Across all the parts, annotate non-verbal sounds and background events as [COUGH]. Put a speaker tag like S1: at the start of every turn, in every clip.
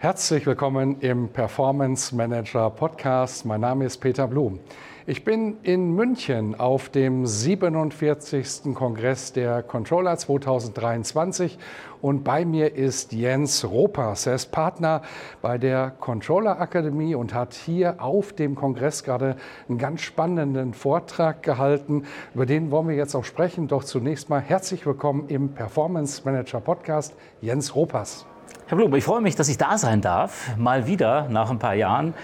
S1: Herzlich willkommen im Performance Manager Podcast. Mein Name ist Peter Blum. Ich bin in München auf dem 47. Kongress der Controller 2023 und bei mir ist Jens Ropers. Er ist Partner bei der Controller Akademie und hat hier auf dem Kongress gerade einen ganz spannenden Vortrag gehalten. Über den wollen wir jetzt auch sprechen. Doch zunächst mal herzlich willkommen im Performance Manager Podcast, Jens Ropers.
S2: Herr Blum, ich freue mich, dass ich da sein darf, mal wieder nach ein paar Jahren.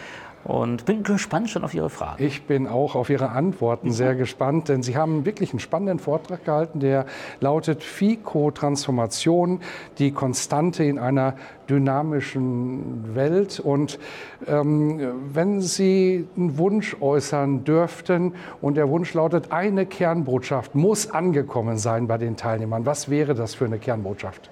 S2: Und bin gespannt schon auf Ihre Fragen.
S1: Ich bin auch auf Ihre Antworten sehr gespannt, denn Sie haben wirklich einen spannenden Vortrag gehalten, der lautet FICO-Transformation, die Konstante in einer dynamischen Welt. Und ähm, wenn Sie einen Wunsch äußern dürften und der Wunsch lautet, eine Kernbotschaft muss angekommen sein bei den Teilnehmern, was wäre das für eine Kernbotschaft?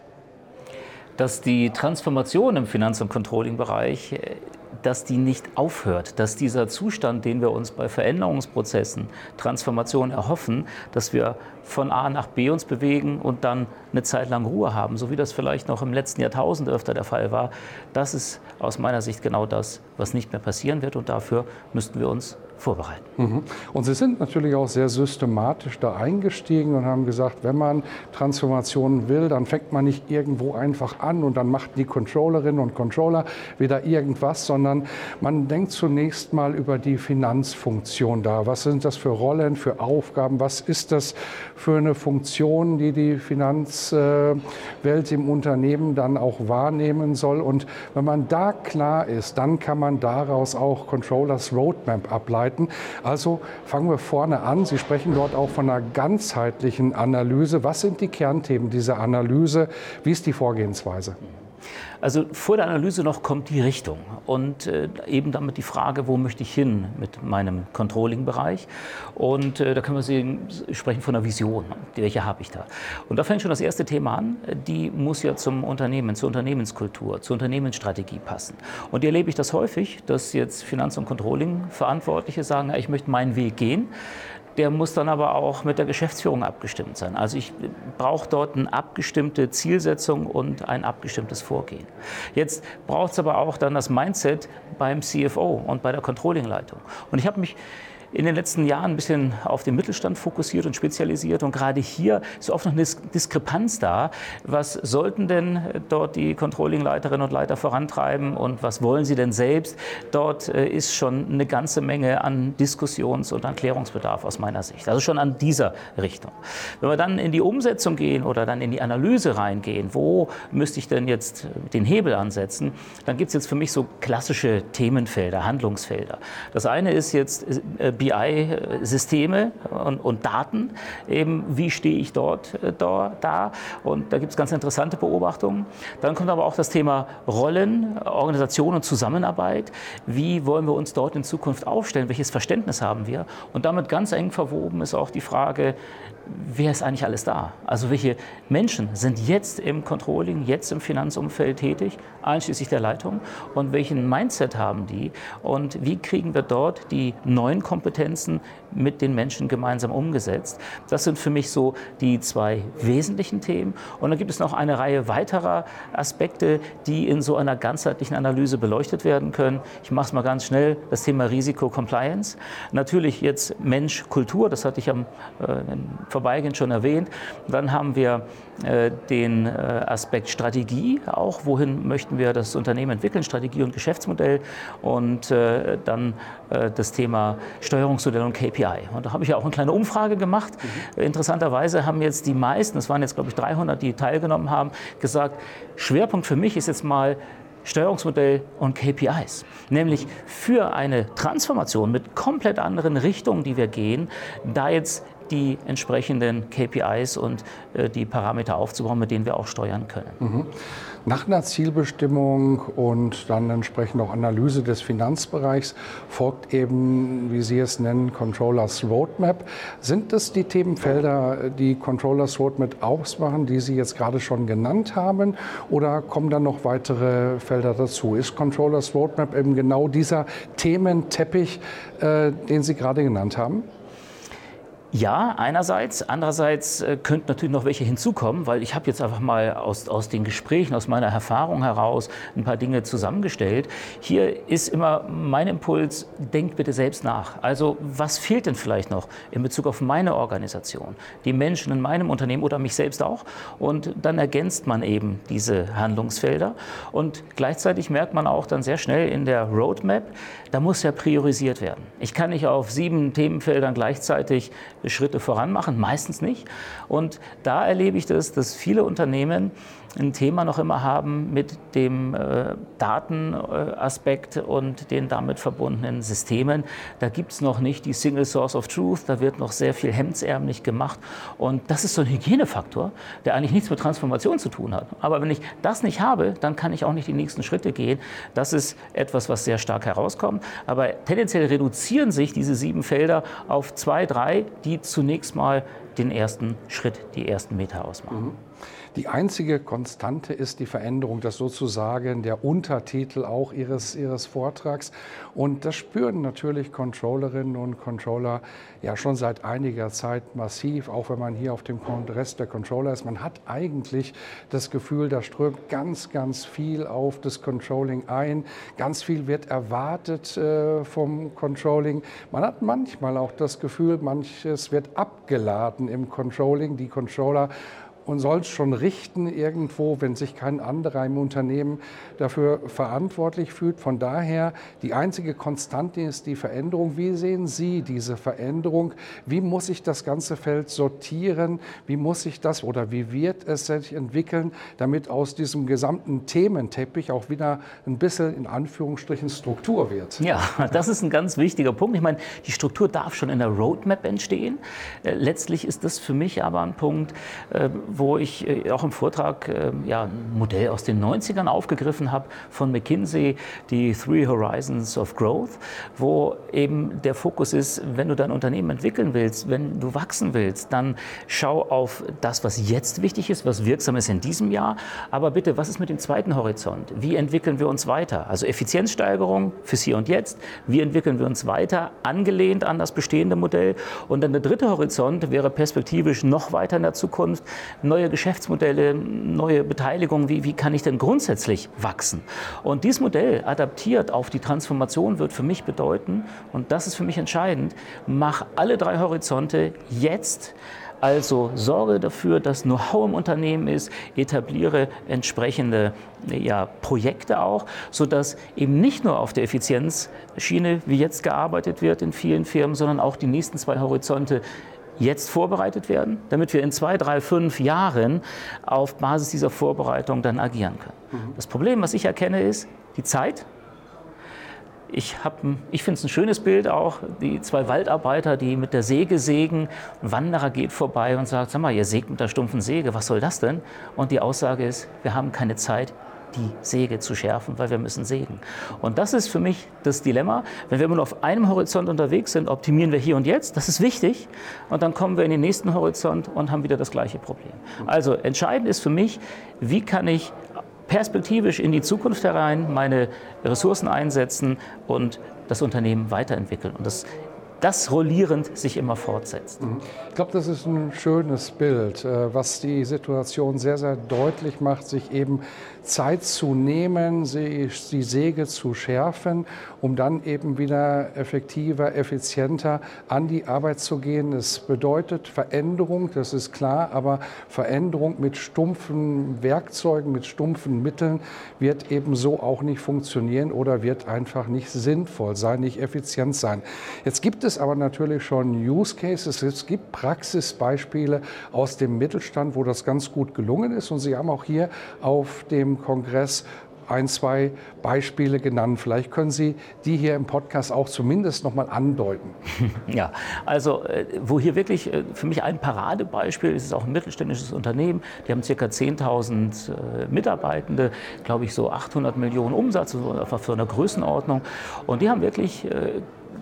S2: Dass die Transformation im Finanz- und Controlling-Bereich äh, dass die nicht aufhört, dass dieser Zustand, den wir uns bei Veränderungsprozessen, Transformation erhoffen, dass wir von A nach B uns bewegen und dann eine Zeit lang Ruhe haben, so wie das vielleicht noch im letzten Jahrtausend öfter der Fall war, das ist aus meiner Sicht genau das, was nicht mehr passieren wird. Und dafür müssten wir uns vorbereiten.
S1: Mhm. Und Sie sind natürlich auch sehr systematisch da eingestiegen und haben gesagt, wenn man Transformationen will, dann fängt man nicht irgendwo einfach an und dann macht die Controllerinnen und Controller wieder irgendwas, sondern man denkt zunächst mal über die Finanzfunktion da. Was sind das für Rollen, für Aufgaben? Was ist das für eine Funktion, die die Finanzwelt im Unternehmen dann auch wahrnehmen soll? Und wenn man da klar ist, dann kann man daraus auch Controllers Roadmap ableiten Seiten. Also fangen wir vorne an. Sie sprechen dort auch von einer ganzheitlichen Analyse. Was sind die Kernthemen dieser Analyse? Wie ist die Vorgehensweise?
S2: Also vor der Analyse noch kommt die Richtung und äh, eben damit die Frage, wo möchte ich hin mit meinem Controlling-Bereich. Und äh, da können wir sehen, sprechen von einer Vision, welche habe ich da. Und da fängt schon das erste Thema an, die muss ja zum Unternehmen, zur Unternehmenskultur, zur Unternehmensstrategie passen. Und hier erlebe ich das häufig, dass jetzt Finanz- und Controlling-Verantwortliche sagen, ja, ich möchte meinen Weg gehen der muss dann aber auch mit der Geschäftsführung abgestimmt sein. Also ich brauche dort eine abgestimmte Zielsetzung und ein abgestimmtes Vorgehen. Jetzt braucht es aber auch dann das Mindset beim CFO und bei der Controllingleitung. Und ich habe mich in den letzten Jahren ein bisschen auf den Mittelstand fokussiert und spezialisiert. Und gerade hier ist oft noch eine Diskrepanz da. Was sollten denn dort die Controlling-Leiterinnen und Leiter vorantreiben und was wollen sie denn selbst? Dort äh, ist schon eine ganze Menge an Diskussions- und Erklärungsbedarf aus meiner Sicht. Also schon an dieser Richtung. Wenn wir dann in die Umsetzung gehen oder dann in die Analyse reingehen, wo müsste ich denn jetzt den Hebel ansetzen, dann gibt es jetzt für mich so klassische Themenfelder, Handlungsfelder. Das eine ist jetzt äh, BI-Systeme und, und, Daten. Eben, wie stehe ich dort äh, da? Und da gibt es ganz interessante Beobachtungen. Dann kommt aber auch das Thema Rollen, Organisation und Zusammenarbeit. Wie wollen wir uns dort in Zukunft aufstellen? Welches Verständnis haben wir? Und damit ganz eng verwoben ist auch die Frage, wer ist eigentlich alles da? Also welche Menschen sind jetzt im Controlling, jetzt im Finanzumfeld tätig, einschließlich der Leitung? Und welchen Mindset haben die? Und wie kriegen wir dort die neuen Kompetenzen mit den Menschen gemeinsam umgesetzt? Das sind für mich so die zwei wesentlichen Themen. Und dann gibt es noch eine Reihe weiterer Aspekte, die in so einer ganzheitlichen Analyse beleuchtet werden können. Ich mache es mal ganz schnell, das Thema Risiko-Compliance. Natürlich jetzt Mensch, Kultur, das hatte ich am äh, Vorbeigehen schon erwähnt. Dann haben wir äh, den äh, Aspekt Strategie, auch wohin möchten wir das Unternehmen entwickeln, Strategie und Geschäftsmodell und äh, dann das Thema Steuerungsmodell und KPI. Und da habe ich ja auch eine kleine Umfrage gemacht. Mhm. Interessanterweise haben jetzt die meisten, es waren jetzt glaube ich 300, die teilgenommen haben, gesagt, Schwerpunkt für mich ist jetzt mal Steuerungsmodell und KPIs. Nämlich für eine Transformation mit komplett anderen Richtungen, die wir gehen, da jetzt die entsprechenden KPIs und äh, die Parameter aufzubauen, mit denen wir auch steuern können. Mhm.
S1: Nach einer Zielbestimmung und dann entsprechend auch Analyse des Finanzbereichs folgt eben, wie Sie es nennen, Controllers Roadmap. Sind das die Themenfelder, die Controllers Roadmap ausmachen, die Sie jetzt gerade schon genannt haben? Oder kommen dann noch weitere Felder dazu? Ist Controllers Roadmap eben genau dieser Thementeppich, äh, den Sie gerade genannt haben?
S2: Ja, einerseits. Andererseits äh, könnten natürlich noch welche hinzukommen, weil ich habe jetzt einfach mal aus, aus den Gesprächen, aus meiner Erfahrung heraus ein paar Dinge zusammengestellt. Hier ist immer mein Impuls, denkt bitte selbst nach. Also was fehlt denn vielleicht noch in Bezug auf meine Organisation, die Menschen in meinem Unternehmen oder mich selbst auch? Und dann ergänzt man eben diese Handlungsfelder. Und gleichzeitig merkt man auch dann sehr schnell in der Roadmap, da muss ja priorisiert werden. Ich kann nicht auf sieben Themenfeldern gleichzeitig Schritte voran machen, meistens nicht. Und da erlebe ich das, dass viele Unternehmen ein Thema noch immer haben mit dem äh, Datenaspekt und den damit verbundenen Systemen. Da gibt es noch nicht die Single Source of Truth, da wird noch sehr viel hemdsärmlich gemacht. Und das ist so ein Hygienefaktor, der eigentlich nichts mit Transformation zu tun hat. Aber wenn ich das nicht habe, dann kann ich auch nicht die nächsten Schritte gehen. Das ist etwas, was sehr stark herauskommt. Aber tendenziell reduzieren sich diese sieben Felder auf zwei, drei, die zunächst mal den ersten Schritt, die ersten Meter ausmachen. Mhm.
S1: Die einzige Konstante ist die Veränderung, das sozusagen der Untertitel auch Ihres, Ihres Vortrags. Und das spüren natürlich Controllerinnen und Controller ja schon seit einiger Zeit massiv, auch wenn man hier auf dem Kongress der Controller ist. Man hat eigentlich das Gefühl, da strömt ganz, ganz viel auf das Controlling ein. Ganz viel wird erwartet äh, vom Controlling. Man hat manchmal auch das Gefühl, manches wird abgeladen im Controlling. Die Controller und soll es schon richten irgendwo, wenn sich kein anderer im Unternehmen dafür verantwortlich fühlt. Von daher, die einzige Konstante ist die Veränderung. Wie sehen Sie diese Veränderung? Wie muss sich das ganze Feld sortieren? Wie muss sich das oder wie wird es sich entwickeln, damit aus diesem gesamten Thementeppich auch wieder ein bisschen in Anführungsstrichen Struktur wird?
S2: Ja, das ist ein ganz wichtiger Punkt. Ich meine, die Struktur darf schon in der Roadmap entstehen. Äh, letztlich ist das für mich aber ein Punkt, äh, wo ich äh, auch im Vortrag äh, ja, ein Modell aus den 90ern aufgegriffen habe von McKinsey, die Three Horizons of Growth, wo eben der Fokus ist, wenn du dein Unternehmen entwickeln willst, wenn du wachsen willst, dann schau auf das, was jetzt wichtig ist, was wirksam ist in diesem Jahr. Aber bitte, was ist mit dem zweiten Horizont? Wie entwickeln wir uns weiter? Also Effizienzsteigerung fürs Hier und Jetzt. Wie entwickeln wir uns weiter, angelehnt an das bestehende Modell? Und dann der dritte Horizont wäre perspektivisch noch weiter in der Zukunft neue Geschäftsmodelle, neue Beteiligungen, wie, wie kann ich denn grundsätzlich wachsen? Und dieses Modell adaptiert auf die Transformation wird für mich bedeuten, und das ist für mich entscheidend, mach alle drei Horizonte jetzt also sorge dafür, dass Know-how im Unternehmen ist, etabliere entsprechende ja, Projekte auch, sodass eben nicht nur auf der Effizienzschiene wie jetzt gearbeitet wird in vielen Firmen, sondern auch die nächsten zwei Horizonte jetzt vorbereitet werden, damit wir in zwei, drei, fünf Jahren auf Basis dieser Vorbereitung dann agieren können. Mhm. Das Problem, was ich erkenne, ist die Zeit. Ich, ich finde es ein schönes Bild auch, die zwei Waldarbeiter, die mit der Säge sägen. Ein Wanderer geht vorbei und sagt, sag mal, ihr sägt mit der stumpfen Säge, was soll das denn? Und die Aussage ist, wir haben keine Zeit, die Säge zu schärfen, weil wir müssen sägen. Und das ist für mich das Dilemma. Wenn wir immer nur auf einem Horizont unterwegs sind, optimieren wir hier und jetzt, das ist wichtig. Und dann kommen wir in den nächsten Horizont und haben wieder das gleiche Problem. Also entscheidend ist für mich, wie kann ich perspektivisch in die Zukunft herein meine Ressourcen einsetzen und das Unternehmen weiterentwickeln. Und das das rollierend sich immer fortsetzt. Mhm.
S1: Ich glaube, das ist ein schönes Bild, äh, was die Situation sehr, sehr deutlich macht, sich eben Zeit zu nehmen, die Säge zu schärfen, um dann eben wieder effektiver, effizienter an die Arbeit zu gehen. Es bedeutet Veränderung, das ist klar, aber Veränderung mit stumpfen Werkzeugen, mit stumpfen Mitteln wird eben so auch nicht funktionieren oder wird einfach nicht sinnvoll sein, nicht effizient sein. Jetzt gibt es aber natürlich schon Use Cases, es gibt Praxisbeispiele aus dem Mittelstand, wo das ganz gut gelungen ist und Sie haben auch hier auf dem Kongress ein, zwei Beispiele genannt. Vielleicht können Sie die hier im Podcast auch zumindest noch mal andeuten. [LAUGHS]
S2: Ja, also äh, wo hier wirklich äh, für mich ein Paradebeispiel ist, ist auch ein mittelständisches Unternehmen. Die haben ca. 10.000 äh, Mitarbeitende, glaube ich so 800 Millionen Umsatz, so für eine Größenordnung. Und die haben wirklich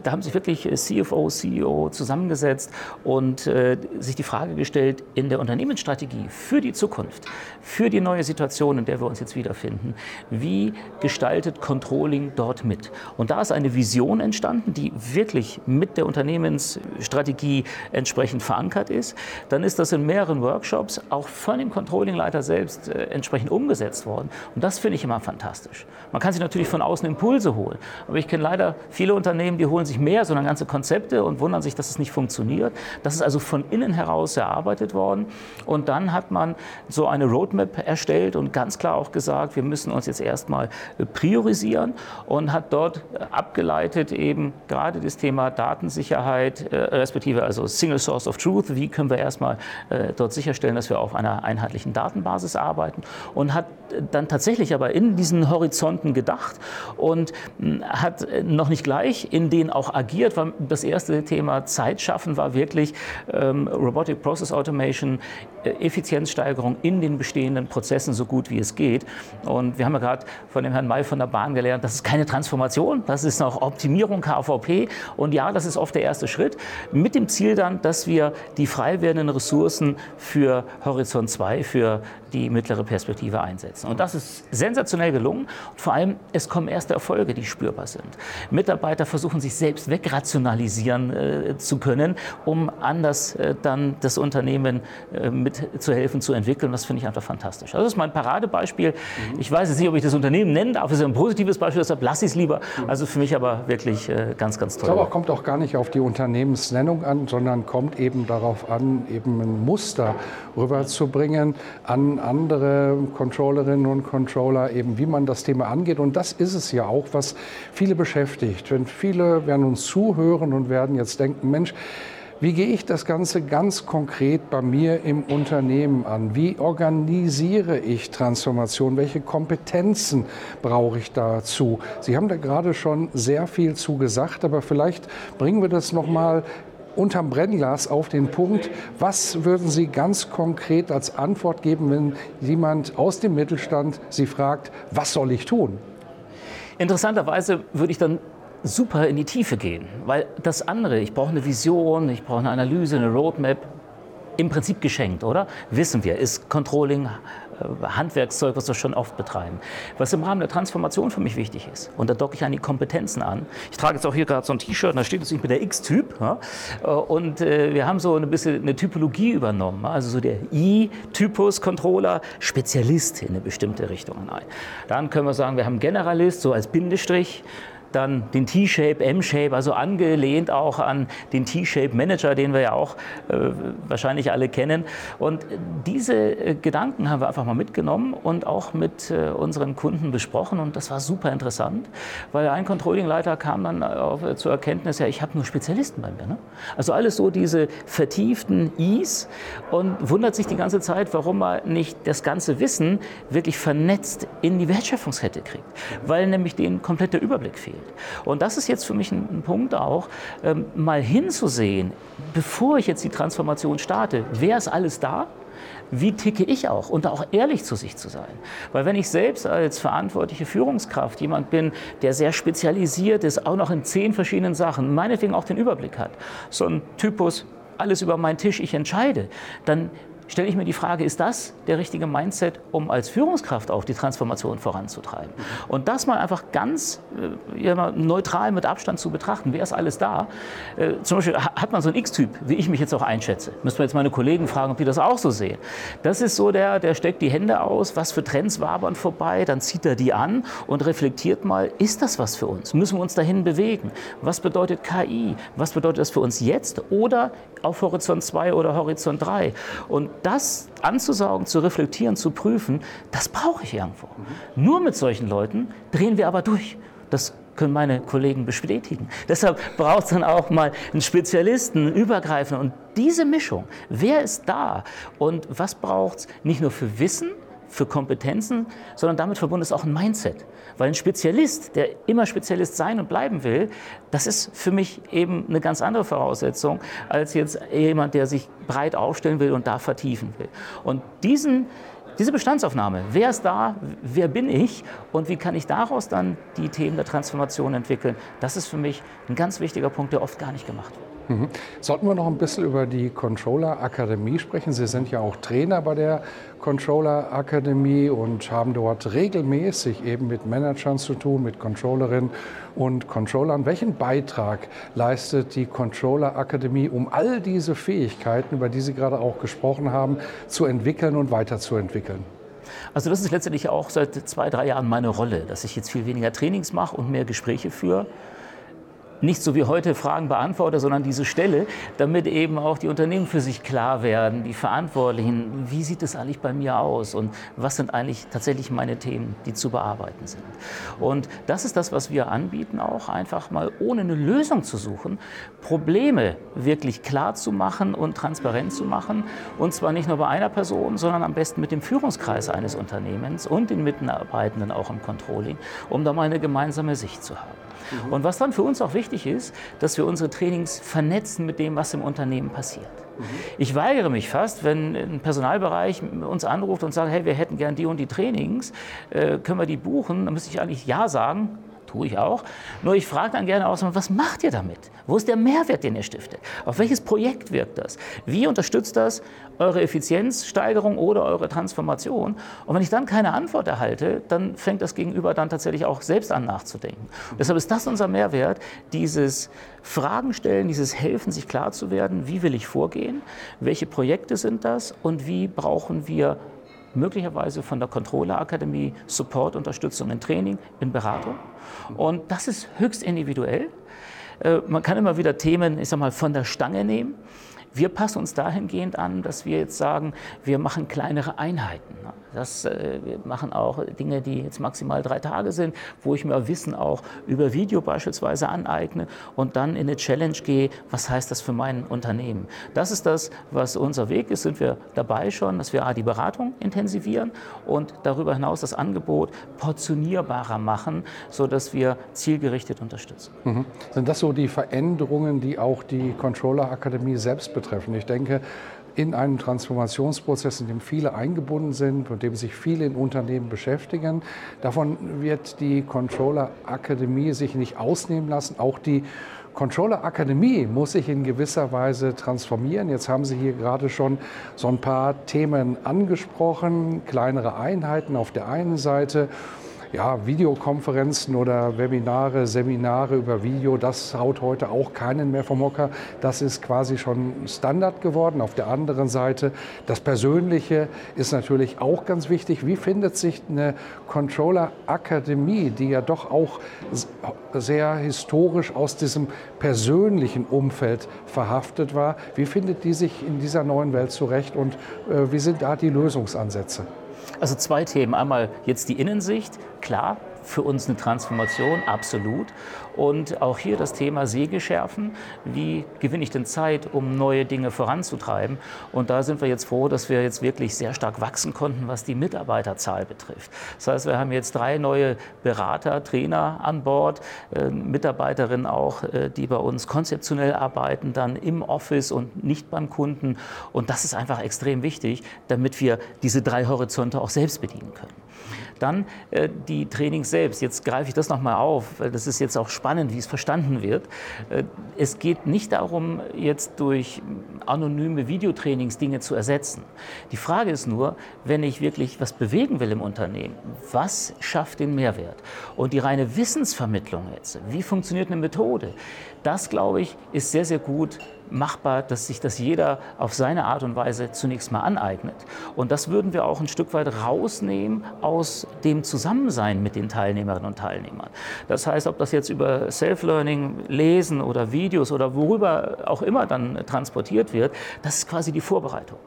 S2: da haben sich wirklich äh, CFO, CEO zusammengesetzt und äh, sich die Frage gestellt, in der Unternehmensstrategie für die Zukunft, für die neue Situation, in der wir uns jetzt wiederfinden, wie gestaltet Controlling dort mit? Und da ist eine Vision entstanden, die wirklich mit der Unternehmensstrategie entsprechend verankert ist. Dann ist das in mehreren Workshops auch von dem Controllingleiter selbst äh, entsprechend umgesetzt worden. Und das finde ich immer fantastisch. Man kann sich natürlich von außen Impulse holen, aber ich kenne leider viele Unternehmen, die holen sich mehr, sondern ganze Konzepte und wundern sich, dass es nicht funktioniert. Das ist also von innen heraus erarbeitet worden. Und dann hat man so eine Roadmap erstellt und ganz klar auch gesagt, wir müssen uns jetzt erstmal priorisieren und hat dort abgeleitet eben gerade das Thema Datensicherheit, äh, respektive also Single Source of Truth. Wie können wir erstmal äh, dort sicherstellen, dass wir auf einer einheitlichen Datenbasis arbeiten und hat dann tatsächlich aber in diesen Horizonten gedacht und hm, hat noch nicht gleich in den auch agiert. Das erste Thema Zeit schaffen war wirklich ähm, Robotic Process Automation, äh, Effizienzsteigerung in den bestehenden Prozessen so gut wie es geht. Und wir haben ja gerade von dem Herrn May von der Bahn gelernt, das ist keine Transformation, das ist noch Optimierung KVP. Und ja, das ist oft der erste Schritt, mit dem Ziel dann, dass wir die frei werdenden Ressourcen für Horizont 2, für die mittlere Perspektive einsetzen. Und das ist sensationell gelungen. Und vor allem, es kommen erste Erfolge, die spürbar sind. Mitarbeiter versuchen sich selbst wegrationalisieren äh, zu können, um anders äh, dann das Unternehmen äh, mitzuhelfen, zu entwickeln. Das finde ich einfach fantastisch. Also das ist mein Paradebeispiel. Mhm. Ich weiß jetzt nicht, ob ich das Unternehmen nennen darf. Es ist ein positives Beispiel, deshalb lasse ich es lieber. Mhm. Also für mich aber wirklich äh, ganz, ganz toll.
S1: Ich glaube, kommt auch gar nicht auf die Unternehmensnennung an, sondern kommt eben darauf an, eben ein Muster rüberzubringen an andere Controllerinnen und Controller, eben wie man das Thema angeht. Und das ist es ja auch, was viele beschäftigt. Wenn viele werden uns zuhören und werden jetzt denken, Mensch, wie gehe ich das Ganze ganz konkret bei mir im Unternehmen an? Wie organisiere ich Transformation? Welche Kompetenzen brauche ich dazu? Sie haben da gerade schon sehr viel zu gesagt, aber vielleicht bringen wir das noch mal unterm Brennglas auf den Punkt. Was würden Sie ganz konkret als Antwort geben, wenn jemand aus dem Mittelstand Sie fragt, was soll ich tun?
S2: Interessanterweise würde ich dann super in die Tiefe gehen, weil das andere, ich brauche eine Vision, ich brauche eine Analyse, eine Roadmap, im Prinzip geschenkt, oder? Wissen wir, ist Controlling äh, Handwerkszeug, was wir schon oft betreiben. Was im Rahmen der Transformation für mich wichtig ist, und da docke ich an die Kompetenzen an. Ich trage jetzt auch hier gerade so ein T-Shirt, da steht jetzt nicht mit der X-Typ. Ja? Äh, und äh, wir haben so ein bisschen eine Typologie übernommen. Also so der I-Typus-Controller, Spezialist in eine bestimmte Richtung. Nein. Dann können wir sagen, wir haben Generalist, so als Bindestrich dann den T-Shape, M-Shape, also angelehnt auch an den T-Shape Manager, den wir ja auch äh, wahrscheinlich alle kennen. Und diese äh, Gedanken haben wir einfach mal mitgenommen und auch mit äh, unseren Kunden besprochen und das war super interessant, weil ein Controlling-Leiter kam dann auf, äh, zur Erkenntnis, ja, ich habe nur Spezialisten bei mir. Ne? Also alles so diese vertieften Is und wundert sich die ganze Zeit, warum er nicht das ganze Wissen wirklich vernetzt in die Wertschöpfungskette kriegt, weil nämlich denen kompletter Überblick fehlt. Und das ist jetzt für mich ein, Punkt auch, ähm, mal hinzusehen, bevor ich jetzt die Transformation starte, wer ist alles da? Wie ticke ich auch? Und auch ehrlich zu sich zu sein. Weil wenn ich selbst als verantwortliche Führungskraft jemand bin, der sehr spezialisiert ist, auch noch in zehn verschiedenen Sachen, meinetwegen auch den Überblick hat, so ein Typus, alles über meinen Tisch, ich entscheide, dann stelle ich mir die Frage, ist das der richtige Mindset, um als Führungskraft auch die Transformation voranzutreiben? Und das mal einfach ganz äh, ja, neutral mit Abstand zu betrachten. Wer ist alles da? Äh, zum Beispiel hat man so einen X-Typ, wie ich mich jetzt auch einschätze. Müssen wir jetzt meine Kollegen fragen, ob die das auch so sehen. Das ist so der, der steckt die Hände aus, was für Trends wabern vorbei, dann zieht er die an und reflektiert mal, ist das was für uns? Müssen wir uns dahin bewegen? Was bedeutet KI? Was bedeutet das für uns jetzt oder auf Horizont 2 oder Horizont 3? Und das anzusaugen, zu reflektieren, zu prüfen, das brauche ich irgendwo. Mhm. Nur mit solchen Leuten drehen wir aber durch. Das können meine Kollegen bestätigen. Deshalb braucht es dann auch mal einen Spezialisten, einen Übergreifenden. Und diese Mischung, wer ist da und was braucht es nicht nur für Wissen, für Kompetenzen, sondern damit verbunden ist auch ein Mindset. Weil ein Spezialist, der immer Spezialist sein und bleiben will, das ist für mich eben eine ganz andere Voraussetzung als jetzt jemand, der sich breit aufstellen will und da vertiefen will. Und diesen diese Bestandsaufnahme, wer ist da, wer bin ich und wie kann ich daraus dann die Themen der Transformation entwickeln, das ist für mich ein ganz wichtiger Punkt, der oft gar nicht gemacht wird.
S1: Mhm. Sollten wir noch ein bisschen über die Controller Akademie sprechen? Sie sind ja auch Trainer bei der Controller Akademie und haben dort regelmäßig eben mit Managern zu tun, mit Controllerinnen und Controllern. Welchen Beitrag leistet die Controller Akademie, um all diese Fähigkeiten, über die Sie gerade auch gesprochen haben, zu entwickeln und weiterzuentwickeln?
S2: Also das ist letztendlich auch seit zwei, drei Jahren meine Rolle, dass ich jetzt viel weniger Trainings mache und mehr Gespräche führe nicht so wie heute Fragen beantworte, sondern diese Stelle, damit eben auch die Unternehmen für sich klar werden, die Verantwortlichen, wie sieht es eigentlich bei mir aus und was sind eigentlich tatsächlich meine Themen, die zu bearbeiten sind. Und das ist das, was wir anbieten, auch einfach mal ohne eine Lösung zu suchen, Probleme wirklich klar zu machen und transparent zu machen. Und zwar nicht nur bei einer Person, sondern am besten mit dem Führungskreis eines Unternehmens und den Mitarbeitenden auch im Controlling, um da mal eine gemeinsame Sicht zu haben. Mhm. Und was dann für uns auch wichtig ist, dass wir unsere Trainings vernetzen mit dem, was im Unternehmen passiert. Mhm. Ich weigere mich fast, wenn ein Personalbereich uns anruft und sagt, hey, wir hätten gern die und die Trainings, äh, können wir die buchen? Dann müsste ich eigentlich Ja sagen, tue ich auch. Nur ich frage dann gerne aus, was macht ihr damit? Wo ist der Mehrwert, den ihr stiftet? Auf welches Projekt wirkt das? Wie unterstützt das eure Effizienzsteigerung oder eure Transformation? Und wenn ich dann keine Antwort erhalte, dann fängt das Gegenüber dann tatsächlich auch selbst an nachzudenken. Und deshalb ist das unser Mehrwert, dieses Fragen stellen, dieses Helfen, sich klar zu werden, wie will ich vorgehen, welche Projekte sind das und wie brauchen wir möglicherweise von der Controller Akademie Support, Unterstützung in Training, in Beratung. Und das ist höchst individuell. Äh, man kann immer wieder Themen, ich sag mal, von der Stange nehmen. Wir passen uns dahingehend an, dass wir jetzt sagen, wir machen kleinere Einheiten. Das, äh, wir machen auch Dinge, die jetzt maximal drei Tage sind, wo ich mir Wissen auch über Video beispielsweise aneigne und dann in eine Challenge gehe, was heißt das für mein Unternehmen. Das ist das, was unser Weg ist, sind wir dabei schon, dass wir die Beratung intensivieren und darüber hinaus das Angebot portionierbarer machen, sodass wir zielgerichtet unterstützen.
S1: Mhm. Sind das so die Veränderungen, die auch die Controller Akademie selbst betreffen? Ich denke, in einen Transformationsprozess, in dem viele eingebunden sind und dem sich viele in Unternehmen beschäftigen. Davon wird die Controller Akademie sich nicht ausnehmen lassen. Auch die Controller Akademie muss sich in gewisser Weise transformieren. Jetzt haben Sie hier gerade schon so ein paar Themen angesprochen, kleinere Einheiten auf der einen Seite ja, Videokonferenzen oder Webinare, Seminare über Video, das haut heute auch keinen mehr vom Hocker. Das ist quasi schon Standard geworden. Auf der anderen Seite, das Persönliche ist natürlich auch ganz wichtig. Wie findet sich eine Controller-Akademie, die ja doch auch sehr historisch aus diesem persönlichen Umfeld verhaftet war, wie findet die sich in dieser neuen Welt zurecht und äh, wie sind da die Lösungsansätze?
S2: Also zwei Themen. Einmal jetzt die Innensicht. Klar, für uns eine Transformation, absolut. Und auch hier das Thema Säge schärfen. Wie gewinne ich denn Zeit, um neue Dinge voranzutreiben? Und da sind wir jetzt froh, dass wir jetzt wirklich sehr stark wachsen konnten, was die Mitarbeiterzahl betrifft. Das heißt, wir haben jetzt drei neue Berater, Trainer an Bord, äh, Mitarbeiterinnen auch, äh, die bei uns konzeptionell arbeiten, dann im Office und nicht beim Kunden. Und das ist einfach extrem wichtig, damit wir diese drei Horizonte auch selbst bedienen können. Dann äh, die Trainings selbst. Jetzt greife ich das nochmal auf, weil das ist jetzt auch spannend, wie es verstanden wird. Äh, es geht nicht darum, jetzt durch anonyme Videotrainings Dinge zu ersetzen. Die Frage ist nur, wenn ich wirklich was bewegen will im Unternehmen, was schafft den Mehrwert? Und die reine Wissensvermittlung jetzt, wie funktioniert eine Methode? Das, glaube ich, ist sehr, sehr gut machbar, dass sich das jeder auf seine Art und Weise zunächst mal aneignet. Und das würden wir auch ein Stück weit rausnehmen aus dem Zusammensein mit den Teilnehmerinnen und Teilnehmern. Das heißt, ob das jetzt über Self-Learning, Lesen oder Videos oder worüber auch immer dann transportiert wird, das ist quasi die Vorbereitung.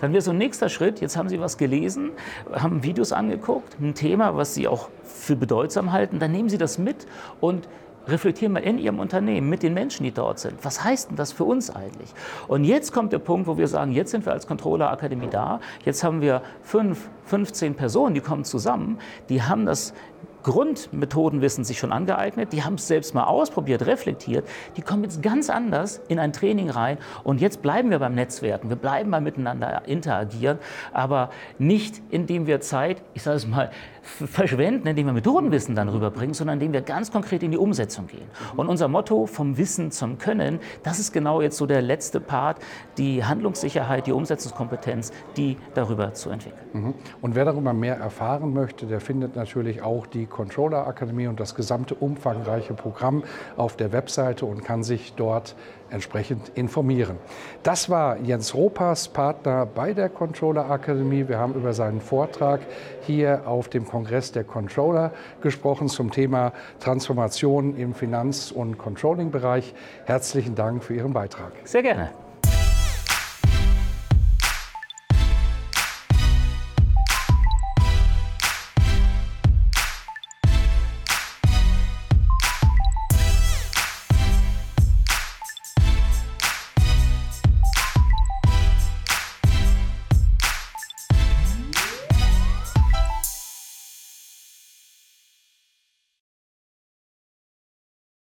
S2: Dann wäre so ein nächster Schritt, jetzt haben Sie was gelesen, haben Videos angeguckt, ein Thema, was Sie auch für bedeutsam halten, dann nehmen Sie das mit und reflektieren mal in Ihrem Unternehmen mit den Menschen, die dort sind. Was heißt denn das für uns eigentlich? Und jetzt kommt der Punkt, wo wir sagen, jetzt sind wir als Controller Akademie da. Jetzt haben wir fünf, 15 Personen, die kommen zusammen, die haben das Grundmethodenwissen sich schon angeeignet, die haben es selbst mal ausprobiert, reflektiert, die kommen jetzt ganz anders in ein Training rein und jetzt bleiben wir beim Netzwerken, wir bleiben mal miteinander interagieren, aber nicht indem wir Zeit, ich sage es mal, verschwenden, indem wir Methodenwissen dann rüberbringen, sondern indem wir ganz konkret in die Umsetzung gehen. Und unser Motto vom Wissen zum Können, das ist genau jetzt so der letzte Part, die Handlungssicherheit, die Umsetzungskompetenz, die darüber zu entwickeln.
S1: Mhm. Und wer darüber mehr erfahren möchte, der findet natürlich auch die Controller Akademie und das gesamte umfangreiche Programm auf der Webseite und kann sich dort entsprechend informieren. Das war Jens Ropas, Partner bei der Controller Akademie. Wir haben über seinen Vortrag hier auf dem Kongress der Controller gesprochen zum Thema Transformation im Finanz- und Controlling-Bereich. Herzlichen Dank für Ihren Beitrag.
S2: Sehr gerne.